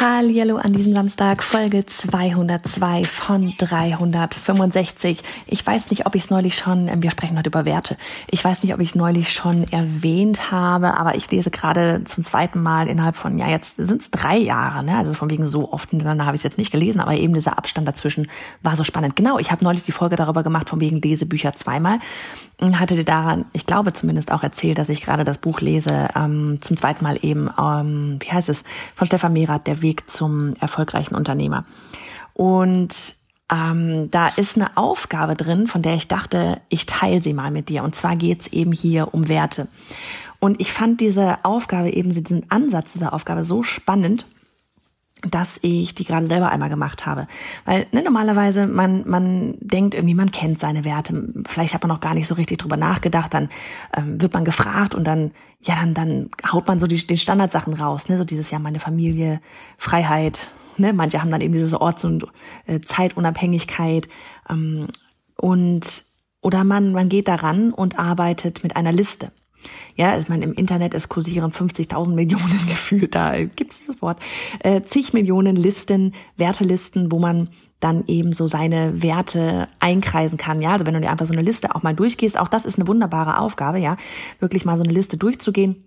Hallo an diesem Samstag, Folge 202 von 365. Ich weiß nicht, ob ich es neulich schon, ähm, wir sprechen heute über Werte. Ich weiß nicht, ob ich es neulich schon erwähnt habe, aber ich lese gerade zum zweiten Mal innerhalb von, ja, jetzt sind es drei Jahre, ne? Also von wegen so oft miteinander habe ich es jetzt nicht gelesen, aber eben dieser Abstand dazwischen war so spannend. Genau, ich habe neulich die Folge darüber gemacht, von wegen Lesebücher zweimal. Hatte dir daran, ich glaube zumindest auch erzählt, dass ich gerade das Buch lese, ähm, zum zweiten Mal eben, ähm, wie heißt es, von Stefan Merath, der Weg zum erfolgreichen Unternehmer. Und ähm, da ist eine Aufgabe drin, von der ich dachte, ich teile sie mal mit dir. Und zwar geht's eben hier um Werte. Und ich fand diese Aufgabe, eben diesen Ansatz dieser Aufgabe so spannend, dass ich die gerade selber einmal gemacht habe. Weil ne, normalerweise man, man denkt irgendwie, man kennt seine Werte. Vielleicht hat man noch gar nicht so richtig drüber nachgedacht. Dann ähm, wird man gefragt und dann, ja, dann, dann haut man so die, die Standardsachen raus. Ne? So dieses Jahr meine Familie, Freiheit. Ne? Manche haben dann eben diese Orts- und äh, Zeitunabhängigkeit. Ähm, und oder man, man geht daran und arbeitet mit einer Liste. Ja, ich meine, im Internet, es kursieren 50.000 Millionen gefühlt, da gibt's das Wort, äh, zig Millionen Listen, Wertelisten, wo man dann eben so seine Werte einkreisen kann. Ja, also wenn du dir einfach so eine Liste auch mal durchgehst, auch das ist eine wunderbare Aufgabe, ja, wirklich mal so eine Liste durchzugehen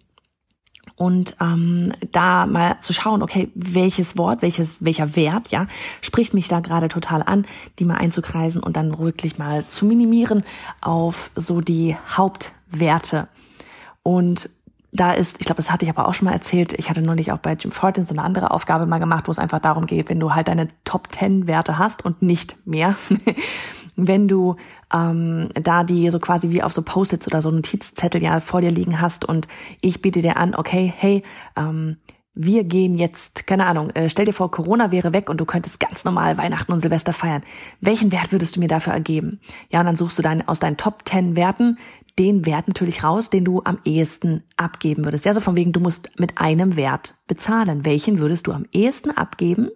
und ähm, da mal zu schauen, okay, welches Wort, welches, welcher Wert, ja, spricht mich da gerade total an, die mal einzukreisen und dann wirklich mal zu minimieren auf so die Hauptwerte. Und da ist, ich glaube, das hatte ich aber auch schon mal erzählt, ich hatte neulich auch bei Jim Fortin so eine andere Aufgabe mal gemacht, wo es einfach darum geht, wenn du halt deine Top 10 Werte hast und nicht mehr, wenn du ähm, da die so quasi wie auf so Post-its oder so Notizzettel ja vor dir liegen hast und ich biete dir an, okay, hey, ähm, wir gehen jetzt, keine Ahnung, äh, stell dir vor, Corona wäre weg und du könntest ganz normal Weihnachten und Silvester feiern. Welchen Wert würdest du mir dafür ergeben? Ja, und dann suchst du dann aus deinen Top 10 Werten den Wert natürlich raus, den du am ehesten abgeben würdest. Ja, so von wegen, du musst mit einem Wert bezahlen. Welchen würdest du am ehesten abgeben,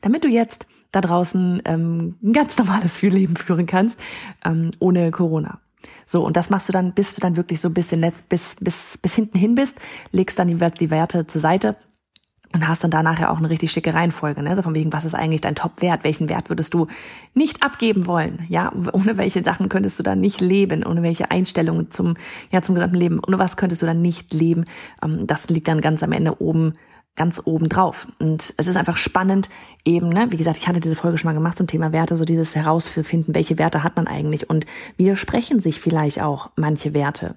damit du jetzt da draußen ähm, ein ganz normales Leben führen kannst, ähm, ohne Corona. So, und das machst du dann, bis du dann wirklich so bis, in letzt, bis, bis, bis hinten hin bist, legst dann die Werte zur Seite und hast dann da nachher auch eine richtig schicke Reihenfolge, ne? So von wegen, was ist eigentlich dein Top-Wert? Welchen Wert würdest du nicht abgeben wollen? Ja, ohne welche Sachen könntest du dann nicht leben? Ohne welche Einstellungen zum, ja, zum gesamten Leben? Ohne was könntest du dann nicht leben? Ähm, das liegt dann ganz am Ende oben ganz oben drauf. Und es ist einfach spannend, eben, ne, wie gesagt, ich hatte diese Folge schon mal gemacht zum Thema Werte, so dieses herausfinden, welche Werte hat man eigentlich und widersprechen sich vielleicht auch manche Werte.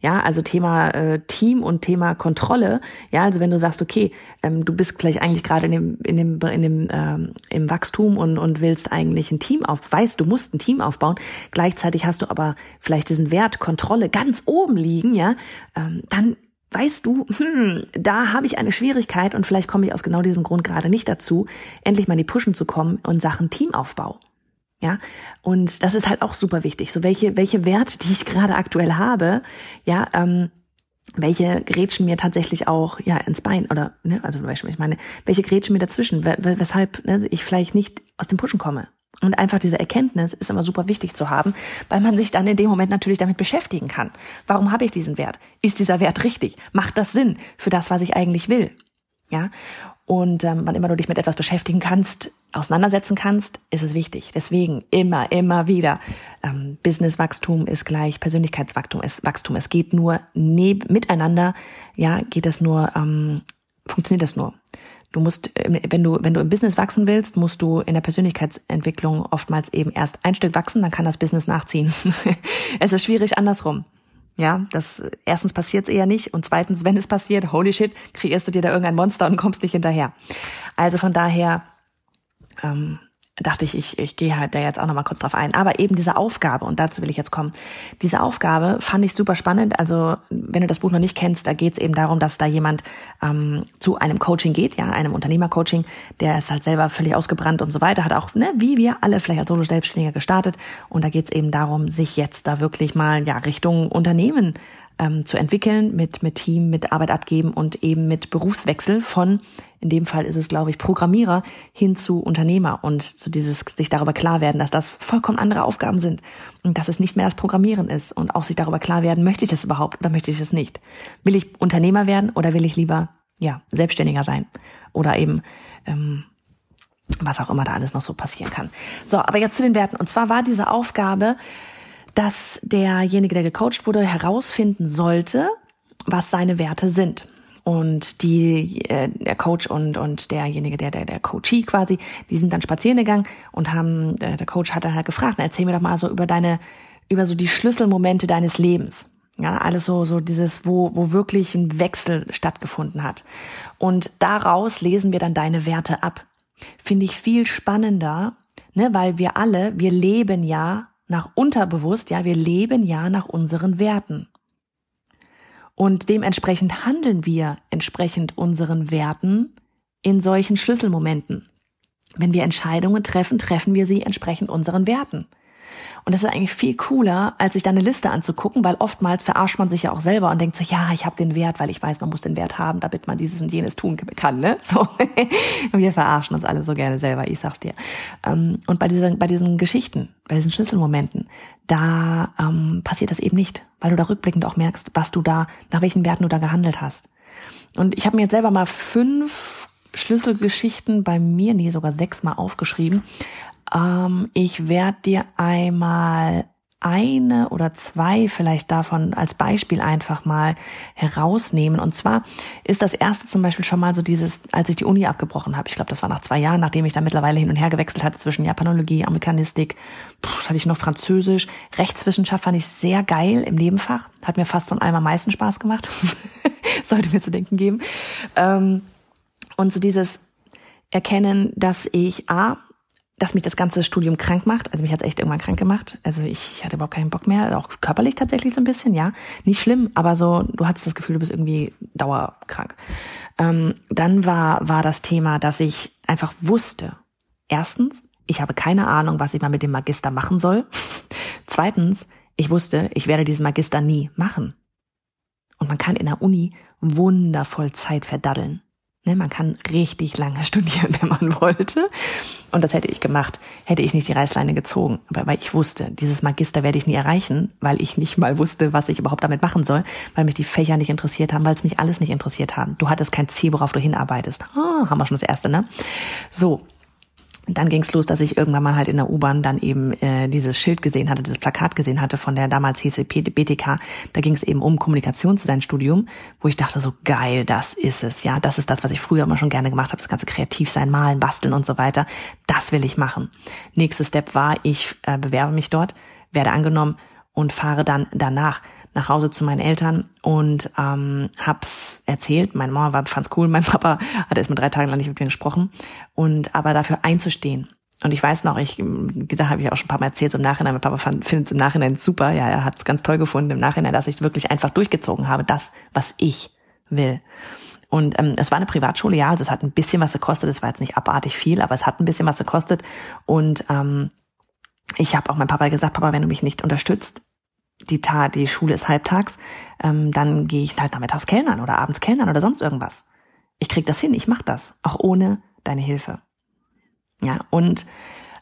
Ja, also Thema äh, Team und Thema Kontrolle. Ja, also wenn du sagst, okay, ähm, du bist vielleicht eigentlich gerade in dem in dem in dem ähm, im Wachstum und und willst eigentlich ein Team auf, weißt du musst ein Team aufbauen. Gleichzeitig hast du aber vielleicht diesen Wert Kontrolle ganz oben liegen, ja, ähm, dann weißt du, hm, da habe ich eine Schwierigkeit und vielleicht komme ich aus genau diesem Grund gerade nicht dazu, endlich mal in die Pushen zu kommen und Sachen Teamaufbau. Ja, und das ist halt auch super wichtig. So welche, welche Werte, die ich gerade aktuell habe, ja, ähm, welche grätschen mir tatsächlich auch ja ins Bein oder ne, also ich meine, welche grätschen mir dazwischen, weshalb ne, ich vielleicht nicht aus dem Pushen komme. Und einfach diese Erkenntnis ist immer super wichtig zu haben, weil man sich dann in dem Moment natürlich damit beschäftigen kann. Warum habe ich diesen Wert? Ist dieser Wert richtig? Macht das Sinn für das, was ich eigentlich will? Ja. Und ähm, wann immer du dich mit etwas beschäftigen kannst, auseinandersetzen kannst, ist es wichtig. Deswegen immer, immer wieder. Ähm, Businesswachstum ist gleich Persönlichkeitswachstum ist Wachstum. Es geht nur neb miteinander, ja, geht es nur, ähm, funktioniert das nur. Du musst, ähm, wenn du, wenn du im Business wachsen willst, musst du in der Persönlichkeitsentwicklung oftmals eben erst ein Stück wachsen, dann kann das Business nachziehen. es ist schwierig andersrum. Ja, das erstens passiert eher nicht und zweitens, wenn es passiert, holy shit, kreierst du dir da irgendein Monster und kommst nicht hinterher. Also von daher ähm, dachte ich, ich, ich gehe halt da jetzt auch nochmal kurz drauf ein. Aber eben diese Aufgabe, und dazu will ich jetzt kommen, diese Aufgabe fand ich super spannend. Also wenn du das Buch noch nicht kennst, da geht es eben darum, dass da jemand ähm, zu einem Coaching geht, ja, einem Unternehmercoaching, der ist halt selber völlig ausgebrannt und so weiter, hat auch, ne, wie wir alle vielleicht als Solo-Selbstständiger gestartet. Und da geht es eben darum, sich jetzt da wirklich mal ja Richtung Unternehmen ähm, zu entwickeln, mit, mit Team, mit Arbeit abgeben und eben mit Berufswechsel von, in dem Fall ist es, glaube ich, Programmierer hin zu Unternehmer und zu dieses sich darüber klar werden, dass das vollkommen andere Aufgaben sind und dass es nicht mehr das Programmieren ist und auch sich darüber klar werden, möchte ich das überhaupt oder möchte ich das nicht? Will ich Unternehmer werden oder will ich lieber, ja, Selbstständiger sein? Oder eben, ähm, was auch immer da alles noch so passieren kann. So, aber jetzt zu den Werten. Und zwar war diese Aufgabe, dass derjenige, der gecoacht wurde, herausfinden sollte, was seine Werte sind. Und die, äh, der Coach und, und derjenige, der, der, der Coachee quasi, die sind dann spazieren gegangen und haben, äh, der Coach hat dann halt gefragt, erzähl mir doch mal so über deine, über so die Schlüsselmomente deines Lebens. Ja, alles so, so dieses, wo, wo wirklich ein Wechsel stattgefunden hat. Und daraus lesen wir dann deine Werte ab. Finde ich viel spannender, ne, weil wir alle, wir leben ja nach unterbewusst, ja, wir leben ja nach unseren Werten. Und dementsprechend handeln wir entsprechend unseren Werten in solchen Schlüsselmomenten. Wenn wir Entscheidungen treffen, treffen wir sie entsprechend unseren Werten. Und das ist eigentlich viel cooler, als sich da eine Liste anzugucken, weil oftmals verarscht man sich ja auch selber und denkt so, ja, ich habe den Wert, weil ich weiß, man muss den Wert haben, damit man dieses und jenes tun kann. Ne? So. Wir verarschen uns alle so gerne selber, ich sag's dir. Ähm, und bei diesen, bei diesen Geschichten, bei diesen Schlüsselmomenten, da ähm, passiert das eben nicht, weil du da rückblickend auch merkst, was du da, nach welchen Werten du da gehandelt hast. Und ich habe mir jetzt selber mal fünf Schlüsselgeschichten bei mir, nee, sogar sechs Mal aufgeschrieben, ähm, ich werde dir einmal eine oder zwei vielleicht davon als Beispiel einfach mal herausnehmen. Und zwar ist das erste zum Beispiel schon mal so dieses, als ich die Uni abgebrochen habe. Ich glaube, das war nach zwei Jahren, nachdem ich da mittlerweile hin und her gewechselt hatte zwischen Japanologie, Amerikanistik, puh, was hatte ich noch Französisch, Rechtswissenschaft fand ich sehr geil im Nebenfach. Hat mir fast von allem am meisten Spaß gemacht. Sollte mir zu denken geben. Ähm, und so dieses Erkennen, dass ich A, dass mich das ganze Studium krank macht. Also mich hat es echt irgendwann krank gemacht. Also ich, ich hatte überhaupt keinen Bock mehr, auch körperlich tatsächlich so ein bisschen, ja. Nicht schlimm, aber so, du hattest das Gefühl, du bist irgendwie dauerkrank. Ähm, dann war, war das Thema, dass ich einfach wusste, erstens, ich habe keine Ahnung, was ich mal mit dem Magister machen soll. Zweitens, ich wusste, ich werde diesen Magister nie machen. Und man kann in der Uni wundervoll Zeit verdaddeln. Ne, man kann richtig lange studieren, wenn man wollte. Und das hätte ich gemacht, hätte ich nicht die Reißleine gezogen. Aber weil ich wusste, dieses Magister werde ich nie erreichen, weil ich nicht mal wusste, was ich überhaupt damit machen soll, weil mich die Fächer nicht interessiert haben, weil es mich alles nicht interessiert haben. Du hattest kein Ziel, worauf du hinarbeitest. Ah, haben wir schon das erste, ne? So, dann ging es los, dass ich irgendwann mal halt in der U-Bahn dann eben äh, dieses Schild gesehen hatte, dieses Plakat gesehen hatte von der damals hieß BTK. Da ging es eben um Kommunikationsdesign-Studium, wo ich dachte so geil, das ist es, ja, das ist das, was ich früher immer schon gerne gemacht habe, das ganze kreativ sein, malen, basteln und so weiter. Das will ich machen. Nächster Step war, ich äh, bewerbe mich dort, werde angenommen und fahre dann danach nach Hause zu meinen Eltern und ähm, hab's erzählt. Meine Mama war, fand's cool, mein Papa hat erst mal drei Tage lang nicht mit mir gesprochen. Und aber dafür einzustehen. Und ich weiß noch, ich, gesagt, habe ich auch schon ein paar Mal erzählt, im Nachhinein, mein Papa findet es im Nachhinein super, ja, er hat es ganz toll gefunden im Nachhinein, dass ich wirklich einfach durchgezogen habe, das, was ich will. Und ähm, es war eine Privatschule, ja, also es hat ein bisschen was gekostet, es war jetzt nicht abartig viel, aber es hat ein bisschen was gekostet. Und ähm, ich habe auch meinem Papa gesagt, Papa, wenn du mich nicht unterstützt, die, Ta die Schule ist halbtags, ähm, dann gehe ich halt nachmittags Kellnern oder abends Kellnern oder sonst irgendwas. Ich krieg das hin, ich mach das, auch ohne deine Hilfe. Ja, und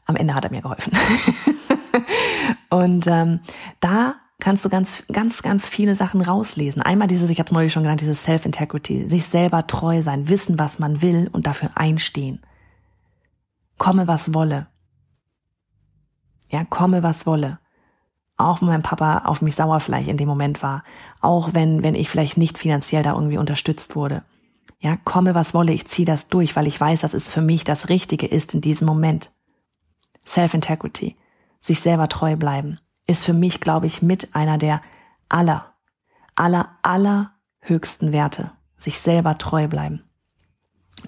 am Ende hat er mir geholfen. und ähm, da kannst du ganz, ganz, ganz viele Sachen rauslesen. Einmal dieses, ich habe es neulich schon genannt, dieses Self-Integrity, sich selber treu sein, wissen, was man will und dafür einstehen. Komme, was wolle. Ja, komme, was wolle auch wenn mein Papa auf mich sauer vielleicht in dem Moment war, auch wenn, wenn ich vielleicht nicht finanziell da irgendwie unterstützt wurde. Ja, komme was wolle, ich ziehe das durch, weil ich weiß, dass es für mich das Richtige ist in diesem Moment. Self-Integrity, sich selber treu bleiben, ist für mich, glaube ich, mit einer der aller, aller, allerhöchsten Werte. Sich selber treu bleiben.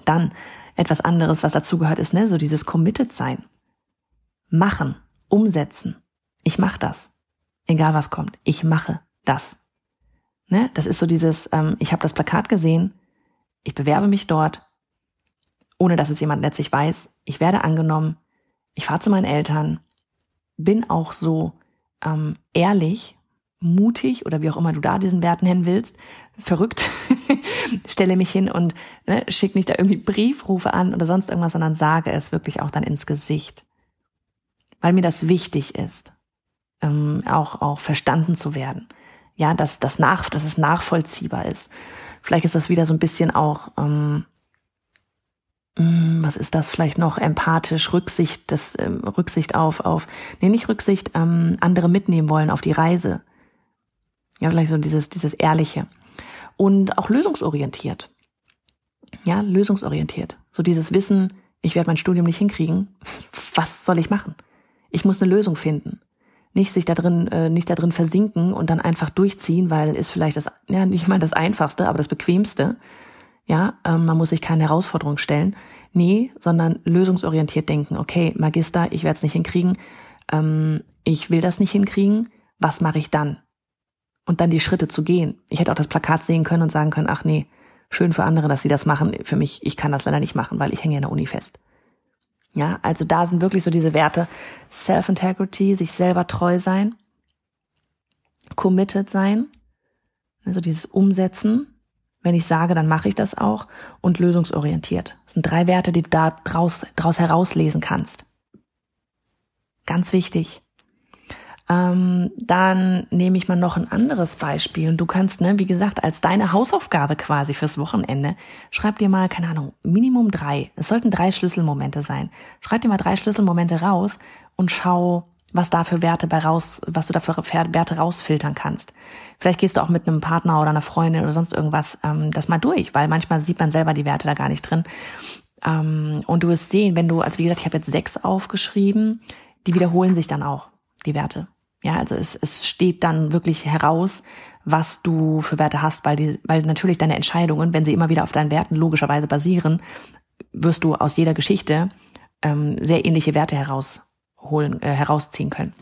Dann etwas anderes, was dazugehört, ist, ne, so dieses Committed sein. Machen, umsetzen. Ich mache das. Egal was kommt. Ich mache das. Ne? Das ist so dieses, ähm, ich habe das Plakat gesehen, ich bewerbe mich dort, ohne dass es jemand letztlich weiß. Ich werde angenommen, ich fahre zu meinen Eltern, bin auch so ähm, ehrlich, mutig oder wie auch immer du da diesen Werten nennen willst, verrückt, stelle mich hin und ne, schick nicht da irgendwie Briefrufe an oder sonst irgendwas, sondern sage es wirklich auch dann ins Gesicht. Weil mir das wichtig ist, ähm, auch, auch verstanden zu werden. Ja, dass, das nach, dass es nachvollziehbar ist. Vielleicht ist das wieder so ein bisschen auch ähm, hm, was ist das vielleicht noch? Empathisch Rücksicht das ähm, Rücksicht auf auf nee nicht Rücksicht ähm, andere mitnehmen wollen auf die Reise. Ja vielleicht so dieses dieses ehrliche. Und auch lösungsorientiert. Ja lösungsorientiert. So dieses Wissen ich werde mein Studium nicht hinkriegen. Was soll ich machen? Ich muss eine Lösung finden nicht sich da drin äh, nicht da drin versinken und dann einfach durchziehen weil ist vielleicht das ja nicht mal das einfachste aber das bequemste ja, ähm, man muss sich keine Herausforderung stellen. Nee, sondern lösungsorientiert denken. Okay, Magister, ich werde es nicht hinkriegen. Ähm, ich will das nicht hinkriegen. Was mache ich dann? Und dann die Schritte zu gehen. Ich hätte auch das Plakat sehen können und sagen können, ach nee, schön für andere, dass sie das machen. Für mich, ich kann das leider nicht machen, weil ich hänge in der Uni fest. Ja, also da sind wirklich so diese Werte Self-Integrity, sich selber treu sein, committed sein, also dieses Umsetzen, wenn ich sage, dann mache ich das auch. Und lösungsorientiert. Das sind drei Werte, die du da draus, draus herauslesen kannst. Ganz wichtig. Ähm, dann nehme ich mal noch ein anderes Beispiel. Und du kannst, ne, wie gesagt, als deine Hausaufgabe quasi fürs Wochenende, schreib dir mal, keine Ahnung, Minimum drei. Es sollten drei Schlüsselmomente sein. Schreib dir mal drei Schlüsselmomente raus und schau, was da für Werte bei raus, was du da für Werte rausfiltern kannst. Vielleicht gehst du auch mit einem Partner oder einer Freundin oder sonst irgendwas ähm, das mal durch, weil manchmal sieht man selber die Werte da gar nicht drin. Ähm, und du wirst sehen, wenn du, also wie gesagt, ich habe jetzt sechs aufgeschrieben, die wiederholen sich dann auch, die Werte. Ja, also es, es steht dann wirklich heraus, was du für Werte hast, weil die, weil natürlich deine Entscheidungen, wenn sie immer wieder auf deinen Werten logischerweise basieren, wirst du aus jeder Geschichte ähm, sehr ähnliche Werte heraus holen, äh, herausziehen können.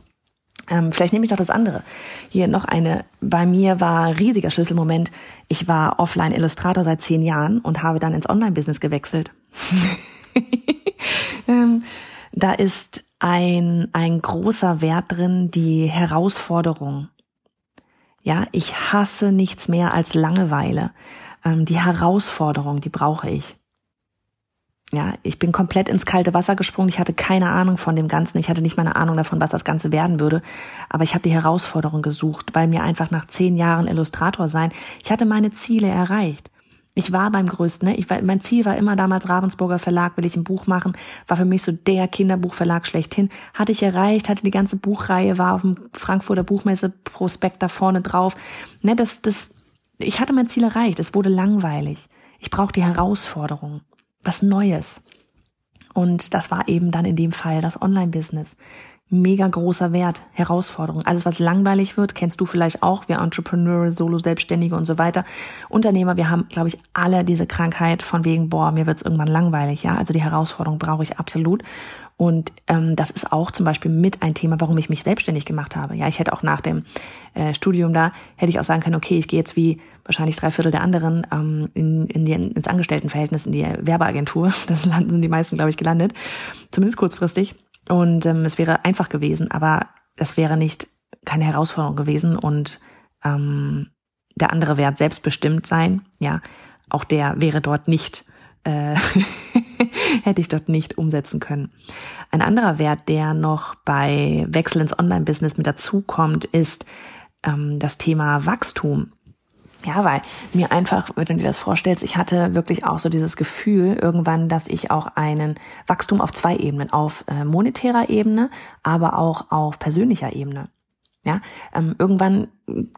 Ähm, vielleicht nehme ich noch das andere. Hier noch eine. Bei mir war riesiger Schlüsselmoment. Ich war Offline-Illustrator seit zehn Jahren und habe dann ins Online-Business gewechselt. ähm, da ist ein, ein großer Wert drin, die Herausforderung. Ja, ich hasse nichts mehr als Langeweile. Ähm, die Herausforderung, die brauche ich ja, ich bin komplett ins kalte Wasser gesprungen. Ich hatte keine Ahnung von dem Ganzen. Ich hatte nicht mal eine Ahnung davon, was das Ganze werden würde. Aber ich habe die Herausforderung gesucht, weil mir einfach nach zehn Jahren Illustrator sein, ich hatte meine Ziele erreicht. Ich war beim größten, ne? ich war, mein Ziel war immer damals Ravensburger Verlag, will ich ein Buch machen, war für mich so der Kinderbuchverlag schlechthin. Hatte ich erreicht, hatte die ganze Buchreihe, war auf dem Frankfurter Buchmesse Prospekt da vorne drauf. Ne, das, das, ich hatte mein Ziel erreicht. Es wurde langweilig. Ich brauche die Herausforderung was Neues. Und das war eben dann in dem Fall das Online-Business. Mega großer Wert, Herausforderung. Alles, was langweilig wird, kennst du vielleicht auch, wir Entrepreneure, Solo-Selbstständige und so weiter. Unternehmer, wir haben, glaube ich, alle diese Krankheit von wegen, boah, mir wird's irgendwann langweilig. Ja, also die Herausforderung brauche ich absolut. Und ähm, das ist auch zum Beispiel mit ein Thema, warum ich mich selbstständig gemacht habe. Ja, ich hätte auch nach dem äh, Studium da, hätte ich auch sagen können, okay, ich gehe jetzt wie wahrscheinlich drei Viertel der anderen ähm, in, in die, ins Angestelltenverhältnis, in die Werbeagentur. Das landen sind die meisten, glaube ich, gelandet. Zumindest kurzfristig. Und ähm, es wäre einfach gewesen, aber es wäre nicht keine Herausforderung gewesen. Und ähm, der andere Wert selbstbestimmt sein, ja, auch der wäre dort nicht äh, hätte ich dort nicht umsetzen können. Ein anderer Wert, der noch bei Wechsel ins Online-Business mit dazukommt, ist ähm, das Thema Wachstum. Ja, weil mir einfach, wenn du dir das vorstellst, ich hatte wirklich auch so dieses Gefühl irgendwann, dass ich auch einen Wachstum auf zwei Ebenen, auf äh, monetärer Ebene, aber auch auf persönlicher Ebene. Ja, ähm, irgendwann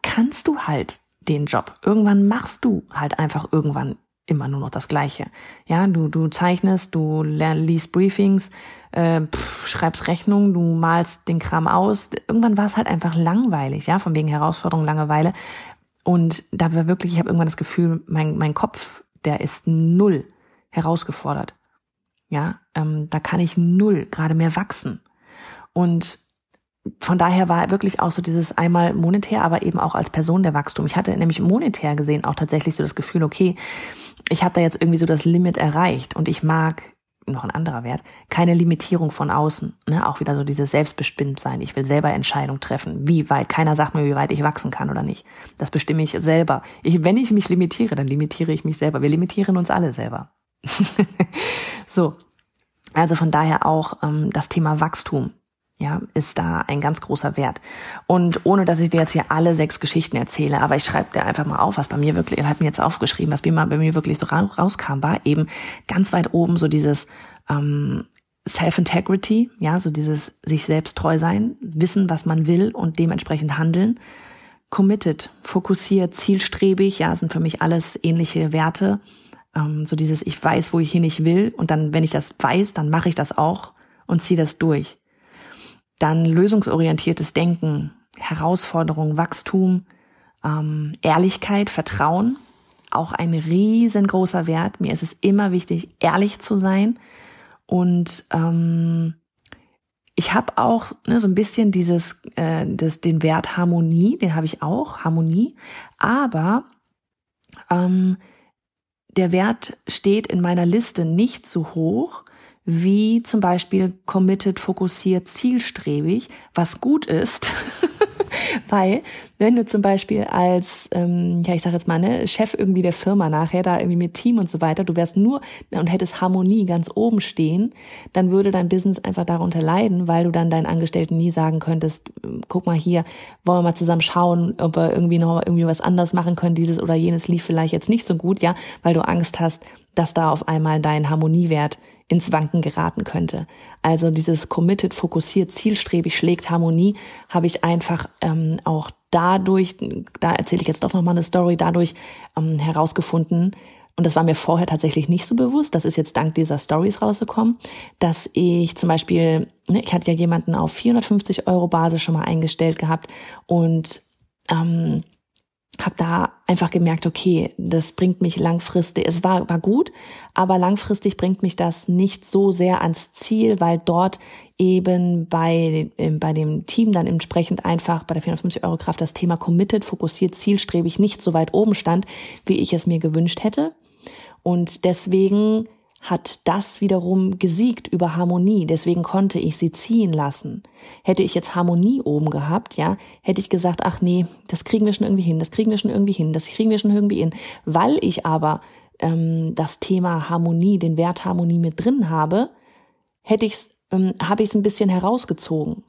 kannst du halt den Job. Irgendwann machst du halt einfach irgendwann immer nur noch das Gleiche. Ja, du, du zeichnest, du liest Briefings, äh, pff, schreibst Rechnungen, du malst den Kram aus. Irgendwann war es halt einfach langweilig, ja, von wegen Herausforderung, Langeweile. Und da war wirklich, ich habe irgendwann das Gefühl, mein, mein Kopf, der ist null herausgefordert. Ja, ähm, da kann ich null gerade mehr wachsen. Und von daher war wirklich auch so dieses einmal monetär, aber eben auch als Person der Wachstum. Ich hatte nämlich monetär gesehen auch tatsächlich so das Gefühl, okay, ich habe da jetzt irgendwie so das Limit erreicht und ich mag noch ein anderer Wert, keine Limitierung von außen. Ne? Auch wieder so dieses Selbstbestimmtsein. Ich will selber Entscheidungen treffen, wie weit. Keiner sagt mir, wie weit ich wachsen kann oder nicht. Das bestimme ich selber. Ich, wenn ich mich limitiere, dann limitiere ich mich selber. Wir limitieren uns alle selber. so. Also von daher auch ähm, das Thema Wachstum ja, ist da ein ganz großer Wert. Und ohne, dass ich dir jetzt hier alle sechs Geschichten erzähle, aber ich schreibe dir einfach mal auf, was bei mir wirklich, ich habe mir jetzt aufgeschrieben, was bei mir wirklich so rauskam, war eben ganz weit oben so dieses ähm, Self-Integrity, ja, so dieses sich selbst treu sein, wissen, was man will und dementsprechend handeln. Committed, fokussiert, zielstrebig, ja, sind für mich alles ähnliche Werte. Ähm, so dieses, ich weiß, wo ich hin ich will und dann, wenn ich das weiß, dann mache ich das auch und ziehe das durch. Dann lösungsorientiertes Denken, Herausforderung, Wachstum, ähm, Ehrlichkeit, Vertrauen, auch ein riesengroßer Wert. Mir ist es immer wichtig, ehrlich zu sein. Und ähm, ich habe auch ne, so ein bisschen dieses, äh, das, den Wert Harmonie, den habe ich auch, Harmonie. Aber ähm, der Wert steht in meiner Liste nicht so hoch, wie zum Beispiel committed, fokussiert, zielstrebig, was gut ist, weil wenn du zum Beispiel als, ähm, ja ich sage jetzt mal, ne, Chef irgendwie der Firma nachher da irgendwie mit Team und so weiter, du wärst nur und hättest Harmonie ganz oben stehen, dann würde dein Business einfach darunter leiden, weil du dann deinen Angestellten nie sagen könntest, guck mal hier, wollen wir mal zusammen schauen, ob wir irgendwie noch irgendwie was anders machen können, dieses oder jenes lief vielleicht jetzt nicht so gut, ja, weil du Angst hast, dass da auf einmal dein Harmoniewert ins Wanken geraten könnte. Also dieses committed, fokussiert, zielstrebig schlägt Harmonie, habe ich einfach ähm, auch dadurch, da erzähle ich jetzt doch nochmal eine Story, dadurch ähm, herausgefunden, und das war mir vorher tatsächlich nicht so bewusst, das ist jetzt dank dieser Stories rausgekommen, dass ich zum Beispiel, ne, ich hatte ja jemanden auf 450 Euro Basis schon mal eingestellt gehabt und ähm, habe da einfach gemerkt, okay, das bringt mich langfristig, es war, war gut, aber langfristig bringt mich das nicht so sehr ans Ziel, weil dort eben bei, bei dem Team dann entsprechend einfach bei der 450 Euro Kraft das Thema committed, fokussiert, zielstrebig nicht so weit oben stand, wie ich es mir gewünscht hätte. Und deswegen hat das wiederum gesiegt über Harmonie. Deswegen konnte ich sie ziehen lassen. Hätte ich jetzt Harmonie oben gehabt, ja, hätte ich gesagt, ach nee, das kriegen wir schon irgendwie hin, das kriegen wir schon irgendwie hin, das kriegen wir schon irgendwie hin. Weil ich aber ähm, das Thema Harmonie, den Wert Harmonie mit drin habe, hätte ich's, ähm, habe ich es ein bisschen herausgezogen.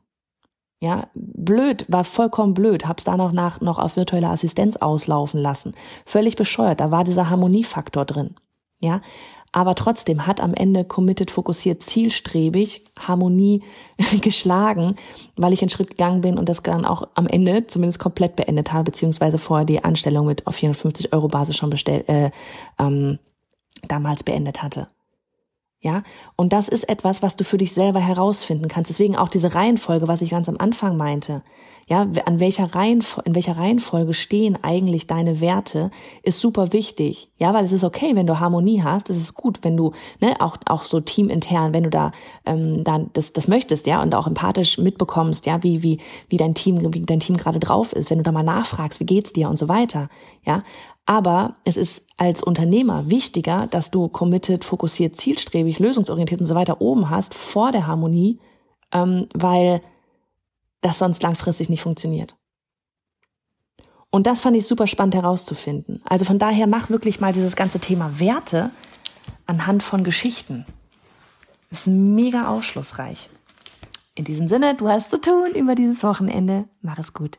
Ja, blöd, war vollkommen blöd, hab's da noch nach noch auf virtuelle Assistenz auslaufen lassen. Völlig bescheuert, da war dieser Harmoniefaktor drin. Ja, aber trotzdem hat am Ende committed, fokussiert, zielstrebig Harmonie geschlagen, weil ich einen Schritt gegangen bin und das dann auch am Ende zumindest komplett beendet habe, beziehungsweise vorher die Anstellung mit auf 450 Euro Basis schon bestellt, äh, ähm, damals beendet hatte. Ja, und das ist etwas, was du für dich selber herausfinden kannst. Deswegen auch diese Reihenfolge, was ich ganz am Anfang meinte. Ja, an welcher Reihenfolge, in welcher Reihenfolge stehen eigentlich deine Werte, ist super wichtig. Ja, weil es ist okay, wenn du Harmonie hast. Es ist gut, wenn du, ne, auch, auch so teamintern, wenn du da, ähm, dann das, das möchtest, ja, und auch empathisch mitbekommst, ja, wie, wie, wie dein Team, wie dein Team gerade drauf ist, wenn du da mal nachfragst, wie geht's dir und so weiter. Ja, aber es ist als Unternehmer wichtiger, dass du committed, fokussiert, zielstrebig, lösungsorientiert und so weiter oben hast vor der Harmonie, ähm, weil das sonst langfristig nicht funktioniert. Und das fand ich super spannend herauszufinden. Also von daher mach wirklich mal dieses ganze Thema Werte anhand von Geschichten. Das ist mega aufschlussreich. In diesem Sinne, du hast zu tun über dieses Wochenende. Mach es gut.